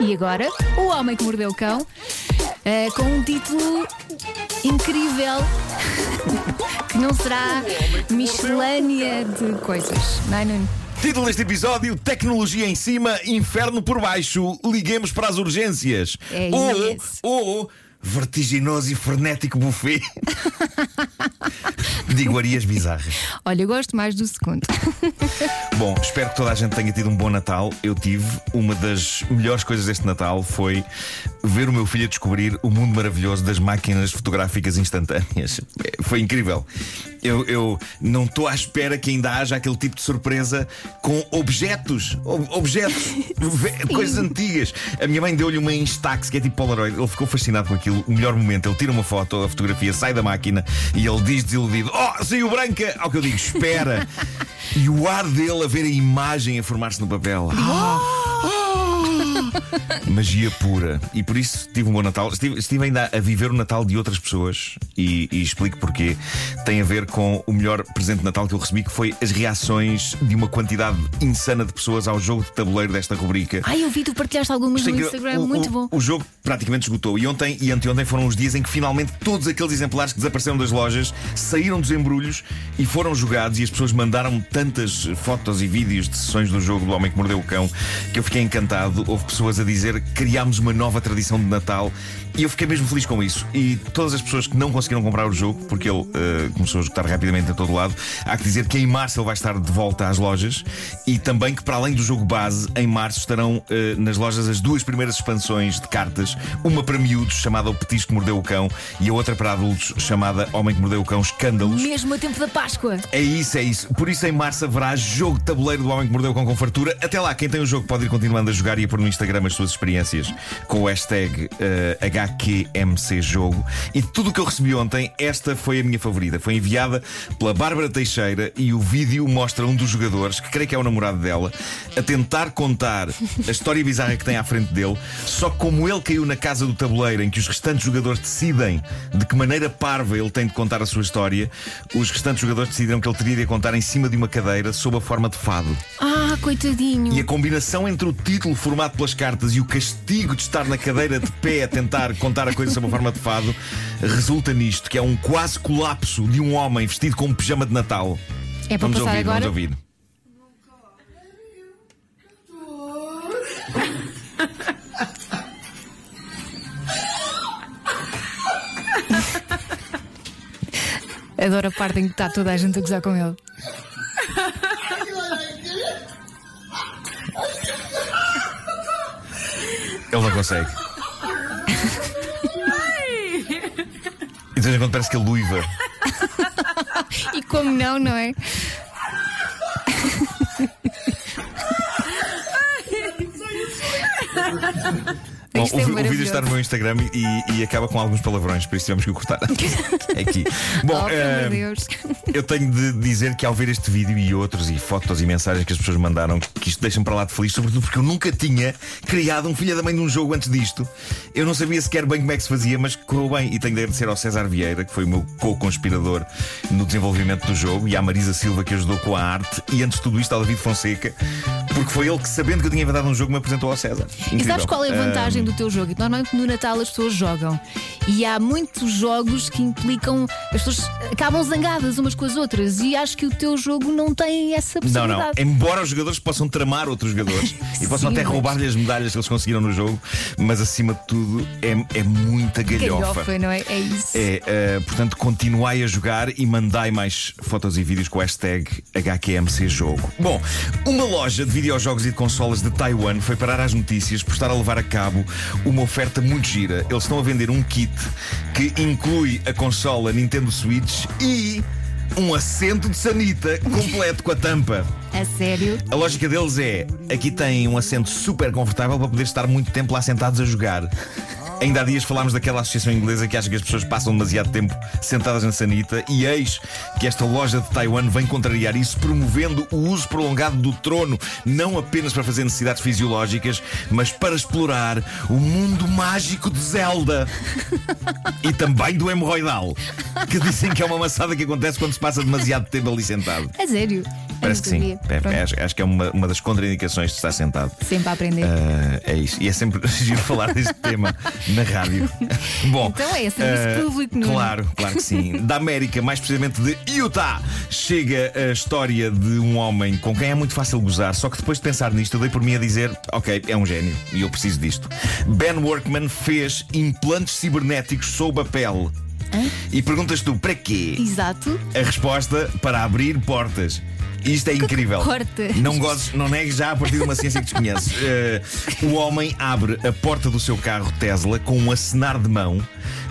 E agora, O Homem que Mordeu o Cão, eh, com um título incrível, que não será miscelânea de coisas, não é, Nuno? Título deste episódio: Tecnologia em cima, inferno por baixo. Liguemos para as urgências. É ou, esse. ou vertiginoso e frenético buffet de iguarias bizarras. Olha, eu gosto mais do segundo. Bom, espero que toda a gente tenha tido um bom Natal. Eu tive. Uma das melhores coisas deste Natal foi ver o meu filho a descobrir o mundo maravilhoso das máquinas fotográficas instantâneas. Foi incrível. Eu, eu não estou à espera que ainda haja aquele tipo de surpresa com objetos. Ob- objetos. Coisas antigas. A minha mãe deu-lhe uma Instax, que é tipo Polaroid. Ele ficou fascinado com aquilo. O melhor momento, ele tira uma foto, a fotografia sai da máquina e ele diz desiludido: Oh, saiu branca! Ao que eu digo: Espera! E o ar dele a ver a imagem a formar-se no papel. Ah! Magia pura. E por isso tive um bom Natal. Estive, estive ainda a viver o Natal de outras pessoas e, e explico porquê. Tem a ver com o melhor presente de Natal que eu recebi, que foi as reações de uma quantidade insana de pessoas ao jogo de tabuleiro desta rubrica. Ai, eu vi, tu partilhaste algumas Isto é no. Instagram, o, muito o- bom. O jogo praticamente esgotou. E ontem e anteontem foram os dias em que finalmente todos aqueles exemplares que desapareceram das lojas saíram dos embrulhos e foram jogados. E as pessoas mandaram tantas fotos e vídeos de sessões do jogo do Homem que Mordeu o Cão que eu fiquei encantado. Houve pessoas a dizer que criámos uma nova tradição de Natal. E eu fiquei mesmo feliz com isso. E todas as pessoas que não conseguiram comprar o jogo, porque ele eh, começou a esgotar rapidamente a todo lado, há que dizer que em março ele vai estar de volta às lojas e também que, para além do jogo base, em março estarão eh, nas lojas as duas primeiras expansões de cartas, uma para miúdos, chamada O Petisco que Mordeu o Cão, e a outra para adultos, chamada Homem que Mordeu o Cão Escândalos. Mesmo a tempo da Páscoa. É isso, é isso. Por isso, em março haverá jogo de tabuleiro do Homem que Mordeu o Cão com fartura. Até lá, quem tem o jogo pode ir continuando a jogar e a pôr no Instagram as suas experiências com o hashtag eh, HQMCJogo. E de tudo o que eu recebi ontem, esta foi a minha favorita. Foi enviada pela Bárbara Teixeira e o vídeo mostra um dos jogadores, que creio que é o namorado dela, a tentar contar a história bizarra que tem à frente dele. Só que como ele caiu na casa do tabuleiro em que os restantes jogadores decidem de que maneira parva ele tem de contar a sua história, os restantes jogadores decidiram que ele teria de a contar em cima de uma cadeira sob a forma de fado. Ah, coitadinho. E a combinação entre o título formado pelas cartas e o castigo de estar na cadeira de pé a tentar contar a coisa sob a forma de fado resulta nisto, que é um quase colapso de um homem vestido com um pijama de Natal. É para Vamos passar ouvir, agora? vamos ouvir. Adoro a parte em que está toda a gente a gozar com ele. Ele não consegue. E de vez em quando parece que ele luiva. E como não, não é? Bom, Isto o, é o vídeo está no meu Instagram e, e acaba com alguns palavrões, por isso tivemos que o cortar. É aqui. Bom, Oh, Deus. eu tenho de dizer que ao ver este vídeo e outros, e fotos e mensagens que as pessoas mandaram, que isto deixa-me para lá de feliz, sobretudo porque eu nunca tinha criado um filho da mãe de um jogo antes disto. Eu não sabia sequer bem como é que se fazia, mas correu bem. E tenho de agradecer ao César Vieira, que foi o meu co-conspirador no desenvolvimento do jogo, e à Marisa Silva, que ajudou com a arte, e antes de tudo isto ao David Fonseca, porque foi ele que, sabendo que eu tinha inventado um jogo, me apresentou ao César. E sabes Incrível. qual é a vantagem do teu jogo? Normalmente no Natal as pessoas jogam. E há muitos jogos que implicam. As pessoas acabam zangadas umas com as outras. E acho que o teu jogo não tem essa Não, não. possibilidade. Embora os jogadores possam tramar outros jogadores e possam Sim, até mas- roubar-lhe as medalhas que eles conseguiram no jogo, mas acima de tudo é, é muita galhofa. Galhofa, não é? É isso. É, eh, portanto, continuai a jogar e mandai mais fotos e vídeos com o hashtag HQMCJogo. Bom, uma loja de videojogos e de consolas de Taiwan foi parar às notícias por estar a levar a cabo uma oferta muito gira. Eles estão a vender um kit que inclui a consola Nintendo Switch e um assento de sanita completo com a tampa. A sério? A lógica deles é: aqui tem um assento super confortável para poder estar muito tempo lá sentados a jogar. Ainda há dias falámos daquela associação inglesa que acha que as pessoas passam demasiado tempo sentadas na sanita, e eis que esta loja de Taiwan vem contrariar isso, promovendo o uso prolongado do trono, não apenas para fazer necessidades fisiológicas, mas para explorar o mundo mágico de Zelda e também do hemorroidal, que dizem que é uma maçada que acontece quando se passa demasiado tempo ali sentado. A sério? Parece que sim. É, Pronto. acho, acho que é uma, uma das contraindicações de estar sentado. Sempre a aprender. Ah, é isso. E é sempre giro falar deste tema na rádio. Bom. Então é serviço ah, público, Nuno. Claro, claro que sim. Da América, mais precisamente de Utah, chega a história de um homem com quem é muito fácil gozar. Só que depois de pensar nisto, eu dei por mim a dizer: Ok, é um gênio e eu preciso disto. Ben Workman fez implantes cibernéticos sob a pele. E perguntas tu, para quê? Exato. A resposta para abrir portas. Isto é incrível. portas? Não gozes, não negues já a partir de uma ciência que desconheces. Eh, o homem abre a porta do seu carro Tesla com um acenar de mão,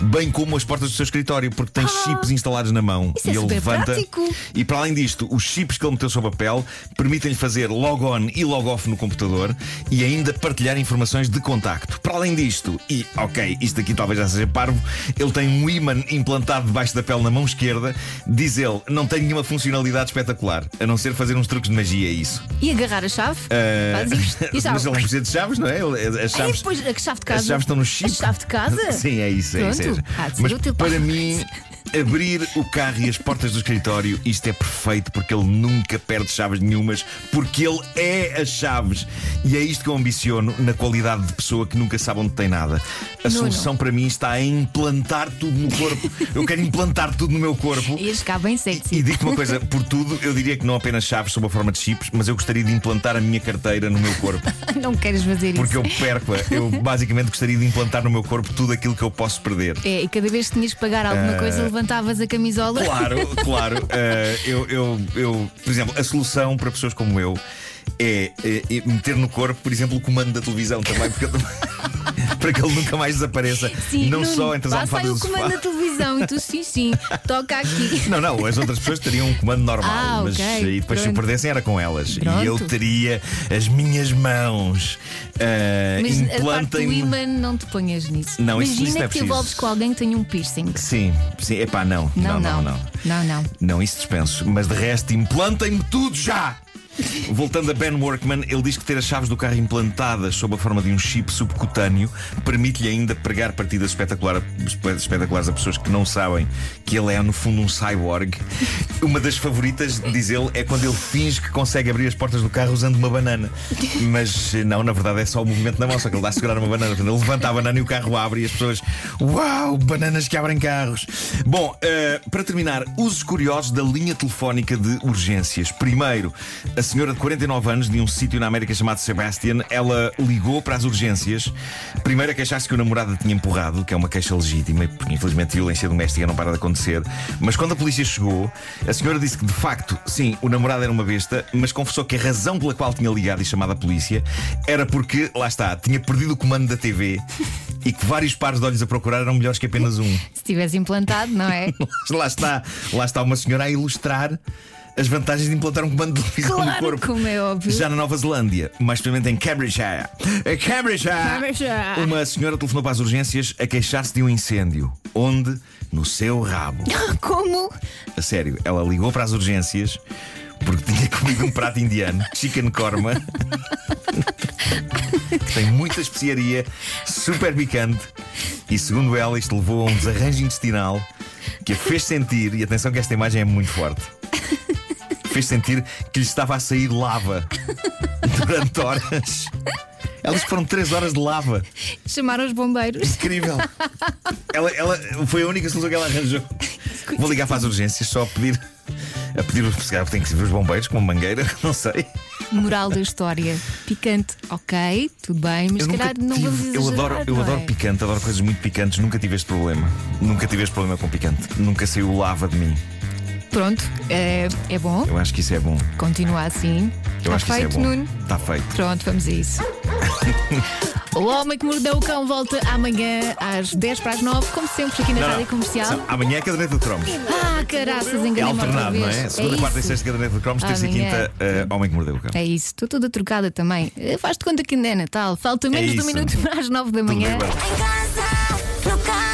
bem como as portas do seu escritório, porque tem chips instalados na mão. Isso é e ele super levanta. prático. E para além disto, os chips que ele meteu sob a pele permitem-lhe fazer log on e log off no computador e ainda partilhar informações de contacto. Para além disto, e ok, isto aqui talvez já seja parvo, ele tem um ímã implantado debaixo da pele na mão esquerda. Diz ele, não tem nenhuma funcionalidade espetacular, a não ser fazer uns truques de magia, é isso. E agarrar a chave? Eh, Faz isto. Mas ele não precisa de chaves, não é? As Aí chaves. depois a chave de casa. As chaves estão no chip. A chave de casa? Sim, é isso. É isso, é ser Mas para- mim, abrir o carro e as portas do escritório, isto é perfeito porque ele nunca perde chaves nenhumas, porque ele é as chaves. E é isto que eu ambiciono na qualidade de pessoa que nunca sabe onde tem nada. A Nuno. solução para mim está em implantar tudo no corpo. Eu quero implantar tudo no meu corpo. Ias ficar bem sexy. E digo-te uma coisa, por tudo, eu diria que não apenas chaves sob a forma de chips, mas eu gostaria de implantar a minha carteira no meu corpo. Não queres fazer Porque isso. eu perco-a. Eu basicamente gostaria de implantar no meu corpo tudo aquilo que eu posso perder. É, e cada vez que tinhas que pagar alguma coisa, levantavas a camisola. Claro, claro. Eh, eu, eu, eu, por exemplo, a solução para pessoas como eu é, é, é meter no corpo, por exemplo, o comando da televisão também, porque eu para que ele nunca mais desapareça. Sim, não Nuno, só entre as almofadas o do sofá. Televisão e tu sim, sim, toca aqui. Não, não, as outras pessoas teriam um comando normal, Ah, mas ok, e depois se o pronto. perdessem era com elas. Pronto. E eu teria as minhas mãos. eh, Mas a parte do imã não te ponhas nisso. Não, isso- Imagina isso não é que te envolves com alguém que tem um piercing. Sim, sim, epá, não. Não, não, não. não. Não, não. Não, isso dispenso. Mas de resto, implantem-me tudo já! Voltando a Ben Workman, ele diz que ter as chaves do carro implantadas sob a forma de um chip subcutâneo permite-lhe ainda pregar partidas espetacular- espetaculares a pessoas que não sabem que ele é, no fundo, um cyborg. Uma das favoritas, diz ele, é quando ele finge que consegue abrir as portas do carro usando uma banana. Mas não, na verdade é só o movimento da mão, só que ele dá a segurar uma banana. Ele levanta a banana e o carro abre e as pessoas. Uau, bananas que abrem carros! Bom, eh, para terminar, usos curiosos da linha telefónica de urgências. Primeiro, a senhora de 49 anos de um sítio na América chamado Sebastian, ela ligou para as urgências. Primeiro a queixar-se que o namorado a tinha empurrado, que é uma queixa legítima, porque infelizmente violência doméstica não para de acontecer. Mas quando a polícia chegou, a senhora disse que de facto, sim, o namorado era uma besta, mas confessou que a razão pela qual tinha ligado e chamado a polícia era porque, lá está, tinha perdido o comando da TV e que vários pares de olhos a procurar eram melhores que apenas um. Se tivesse implantado, não é? lá está, lá está uma senhora a ilustrar as vantagens de implantar um comando de televisão no Claro, corpo. como é óbvio. Já na Nova Zelândia, mais precisamente em Cambridgeshire. Em Cambridgeshire, Cambridgeshire. uma senhora telefonou para as urgências a queixar-se de um incêndio. Onde? No seu rabo. Como? A sério, ela ligou para as urgências porque tinha comido um prato indiano, chicken korma, que tem muita especiaria, super picante, e segundo ela, isto levou a um desarranjo intestinal que a fez sentir, e atenção que esta imagem é muito forte, fez sentir que lhe estava a sair lava durante horas. Elas foram três horas de lava. Chamaram os bombeiros. Incrível. Ela, ela foi a única solução que ela arranjou. Vou ligar para as urgências só a pedir. A pedir calhar tem que ser os bombeiros com uma mangueira, não sei. Moral da história. Picante, ok, tudo bem, mas se calhar não tive- vamos eu adoro, eu não adoro é? picante, adoro coisas muito picantes, nunca tive este problema. Nunca tive este problema com picante. Nunca saiu lava de mim. Pronto, é, é bom, Eu acho que isso é bom. continua assim. Eu Está acho que feito, isso é bom. Nuno? Está feito. Pronto, vamos a isso. o Homem que Mordeu o Cão volta amanhã às 10 para as 9, como sempre, aqui na Não, não. Rádio Comercial. Não, Amanhã é caderneta de cromos. Ah, caraças, É enganei-me outra alternado, não é? Segunda, quarta e sexta caderneta de cromos, terça e quinta, eh, homem que mordeu o cão. É isso, estou toda trocada também. Eh, Faz-te conta que ainda é Natal. Falta menos de um minuto para as 9 da manhã. Em casa, no carro.